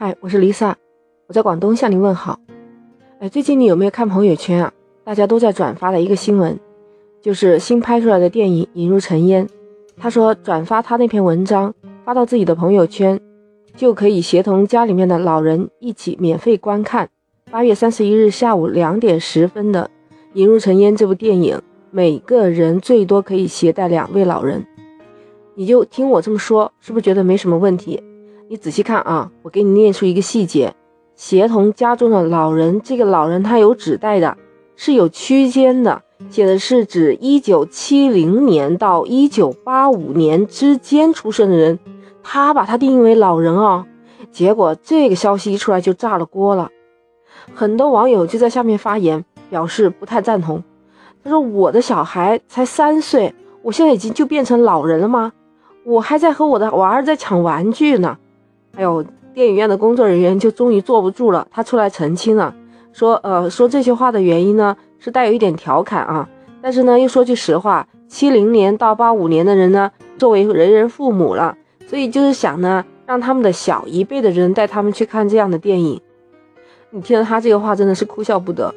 嗨，我是 Lisa，我在广东向您问好。哎，最近你有没有看朋友圈啊？大家都在转发的一个新闻，就是新拍出来的电影《引入尘烟》。他说转发他那篇文章，发到自己的朋友圈，就可以协同家里面的老人一起免费观看八月三十一日下午两点十分的《引入尘烟》这部电影。每个人最多可以携带两位老人。你就听我这么说，是不是觉得没什么问题？你仔细看啊，我给你念出一个细节：协同家中的老人，这个老人他有指代的，是有区间的，写的是指一九七零年到一九八五年之间出生的人，他把他定义为老人哦。结果这个消息一出来就炸了锅了，很多网友就在下面发言，表示不太赞同。他说：“我的小孩才三岁，我现在已经就变成老人了吗？我还在和我的娃儿在抢玩具呢。”还有电影院的工作人员就终于坐不住了，他出来澄清了，说，呃，说这些话的原因呢是带有一点调侃啊，但是呢又说句实话，七零年到八五年的人呢，作为人人父母了，所以就是想呢让他们的小一辈的人带他们去看这样的电影。你听了他这个话真的是哭笑不得。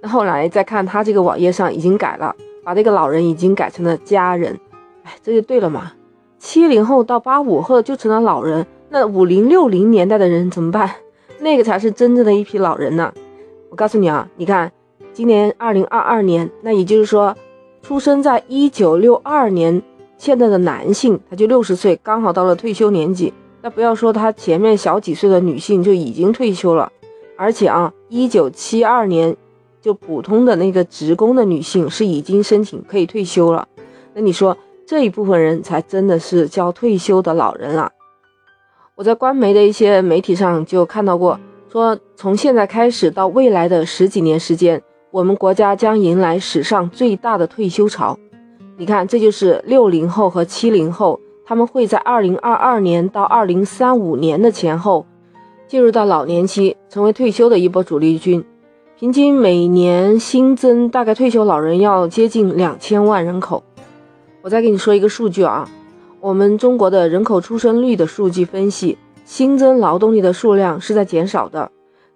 那后来再看他这个网页上已经改了，把这个老人已经改成了家人，哎，这就对了嘛，七零后到八五后就成了老人。那五零六零年代的人怎么办？那个才是真正的一批老人呢。我告诉你啊，你看，今年二零二二年，那也就是说，出生在一九六二年现在的男性，他就六十岁，刚好到了退休年纪。那不要说他前面小几岁的女性就已经退休了，而且啊，一九七二年就普通的那个职工的女性是已经申请可以退休了。那你说这一部分人才真的是叫退休的老人了。我在官媒的一些媒体上就看到过，说从现在开始到未来的十几年时间，我们国家将迎来史上最大的退休潮。你看，这就是六零后和七零后，他们会在二零二二年到二零三五年的前后，进入到老年期，成为退休的一波主力军。平均每年新增大概退休老人要接近两千万人口。我再给你说一个数据啊。我们中国的人口出生率的数据分析，新增劳动力的数量是在减少的。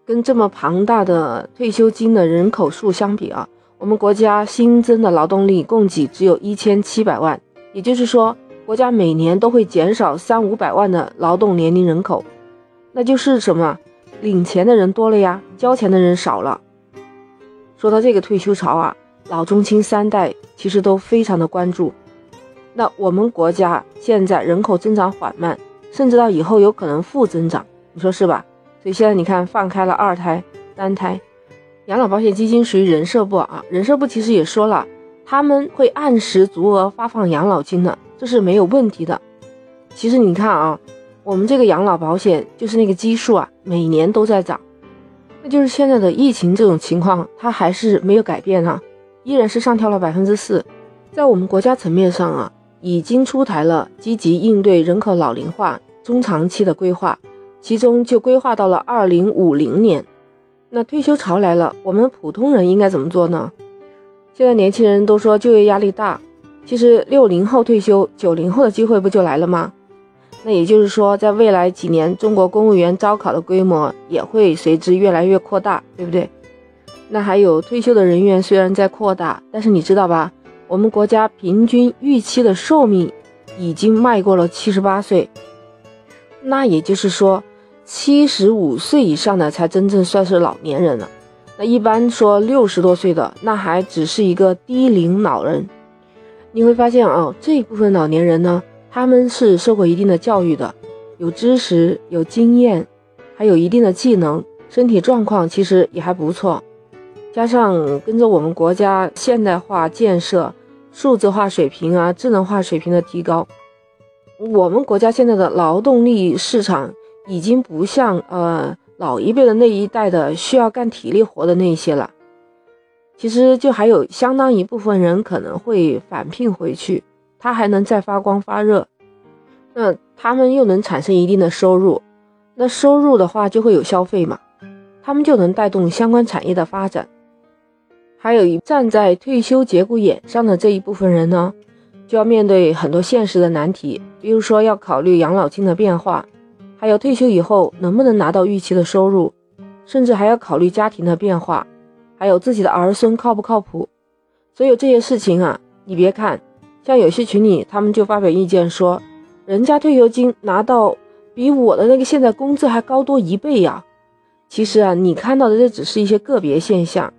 跟这么庞大的退休金的人口数相比啊，我们国家新增的劳动力供给只有一千七百万，也就是说，国家每年都会减少三五百万的劳动年龄人口。那就是什么？领钱的人多了呀，交钱的人少了。说到这个退休潮啊，老中青三代其实都非常的关注。那我们国家现在人口增长缓慢，甚至到以后有可能负增长，你说是吧？所以现在你看放开了二胎、三胎，养老保险基金属于人社部啊，人社部其实也说了，他们会按时足额发放养老金的，这是没有问题的。其实你看啊，我们这个养老保险就是那个基数啊，每年都在涨，那就是现在的疫情这种情况，它还是没有改变啊，依然是上调了百分之四，在我们国家层面上啊。已经出台了积极应对人口老龄化中长期的规划，其中就规划到了二零五零年。那退休潮来了，我们普通人应该怎么做呢？现在年轻人都说就业压力大，其实六零后退休，九零后的机会不就来了吗？那也就是说，在未来几年，中国公务员招考的规模也会随之越来越扩大，对不对？那还有退休的人员虽然在扩大，但是你知道吧？我们国家平均预期的寿命已经迈过了七十八岁，那也就是说，七十五岁以上的才真正算是老年人了。那一般说六十多岁的，那还只是一个低龄老人。你会发现啊，这一部分老年人呢，他们是受过一定的教育的，有知识、有经验，还有一定的技能，身体状况其实也还不错。加上跟着我们国家现代化建设、数字化水平啊、智能化水平的提高，我们国家现在的劳动力市场已经不像呃老一辈的那一代的需要干体力活的那些了。其实就还有相当一部分人可能会返聘回去，他还能再发光发热，那他们又能产生一定的收入，那收入的话就会有消费嘛，他们就能带动相关产业的发展。还有一站在退休节骨眼上的这一部分人呢，就要面对很多现实的难题，比如说要考虑养老金的变化，还有退休以后能不能拿到预期的收入，甚至还要考虑家庭的变化，还有自己的儿孙靠不靠谱。所有这些事情啊，你别看，像有些群里他们就发表意见说，人家退休金拿到比我的那个现在工资还高多一倍呀。其实啊，你看到的这只是一些个别现象，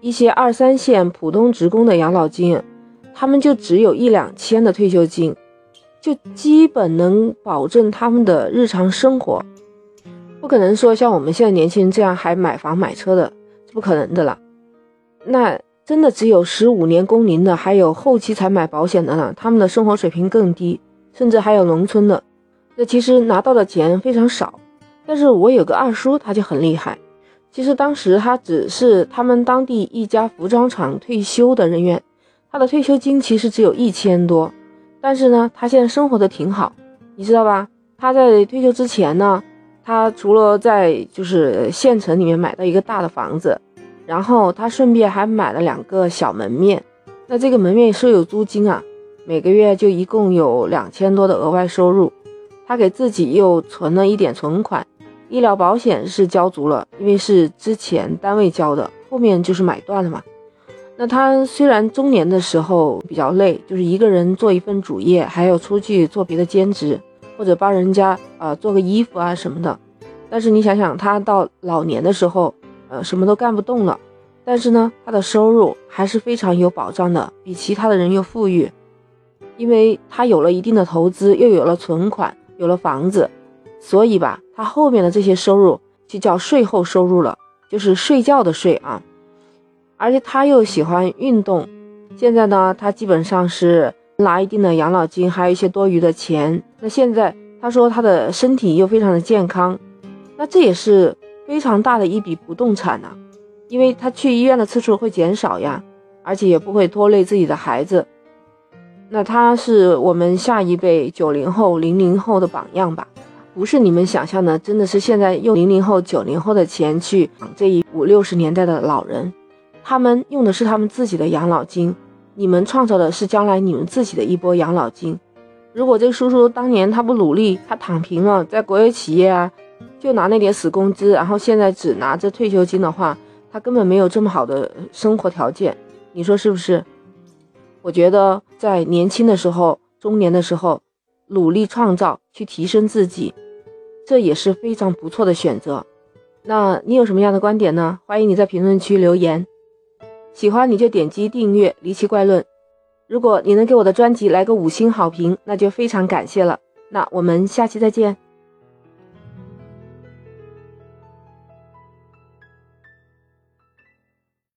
一些二三线普通职工的养老金，他们就只有一两千的退休金，就基本能保证他们的日常生活，不可能说像我们现在年轻人这样还买房买车的，是不可能的了。那。真的只有十五年工龄的，还有后期才买保险的呢，他们的生活水平更低，甚至还有农村的，这其实拿到的钱非常少。但是我有个二叔，他就很厉害。其实当时他只是他们当地一家服装厂退休的人员，他的退休金其实只有一千多，但是呢，他现在生活的挺好，你知道吧？他在退休之前呢，他除了在就是县城里面买到一个大的房子。然后他顺便还买了两个小门面，那这个门面收有租金啊，每个月就一共有两千多的额外收入。他给自己又存了一点存款，医疗保险是交足了，因为是之前单位交的，后面就是买断了嘛。那他虽然中年的时候比较累，就是一个人做一份主业，还要出去做别的兼职，或者帮人家啊做个衣服啊什么的。但是你想想，他到老年的时候。呃，什么都干不动了，但是呢，他的收入还是非常有保障的，比其他的人又富裕，因为他有了一定的投资，又有了存款，有了房子，所以吧，他后面的这些收入就叫税后收入了，就是睡觉的税啊。而且他又喜欢运动，现在呢，他基本上是拿一定的养老金，还有一些多余的钱。那现在他说他的身体又非常的健康，那这也是。非常大的一笔不动产呢，因为他去医院的次数会减少呀，而且也不会拖累自己的孩子。那他是我们下一辈九零后、零零后的榜样吧？不是你们想象的，真的是现在用零零后、九零后的钱去养这一五六十年代的老人，他们用的是他们自己的养老金，你们创造的是将来你们自己的一波养老金。如果这个叔叔当年他不努力，他躺平了，在国有企业啊。就拿那点死工资，然后现在只拿着退休金的话，他根本没有这么好的生活条件，你说是不是？我觉得在年轻的时候、中年的时候，努力创造去提升自己，这也是非常不错的选择。那你有什么样的观点呢？欢迎你在评论区留言。喜欢你就点击订阅《离奇怪论》，如果你能给我的专辑来个五星好评，那就非常感谢了。那我们下期再见。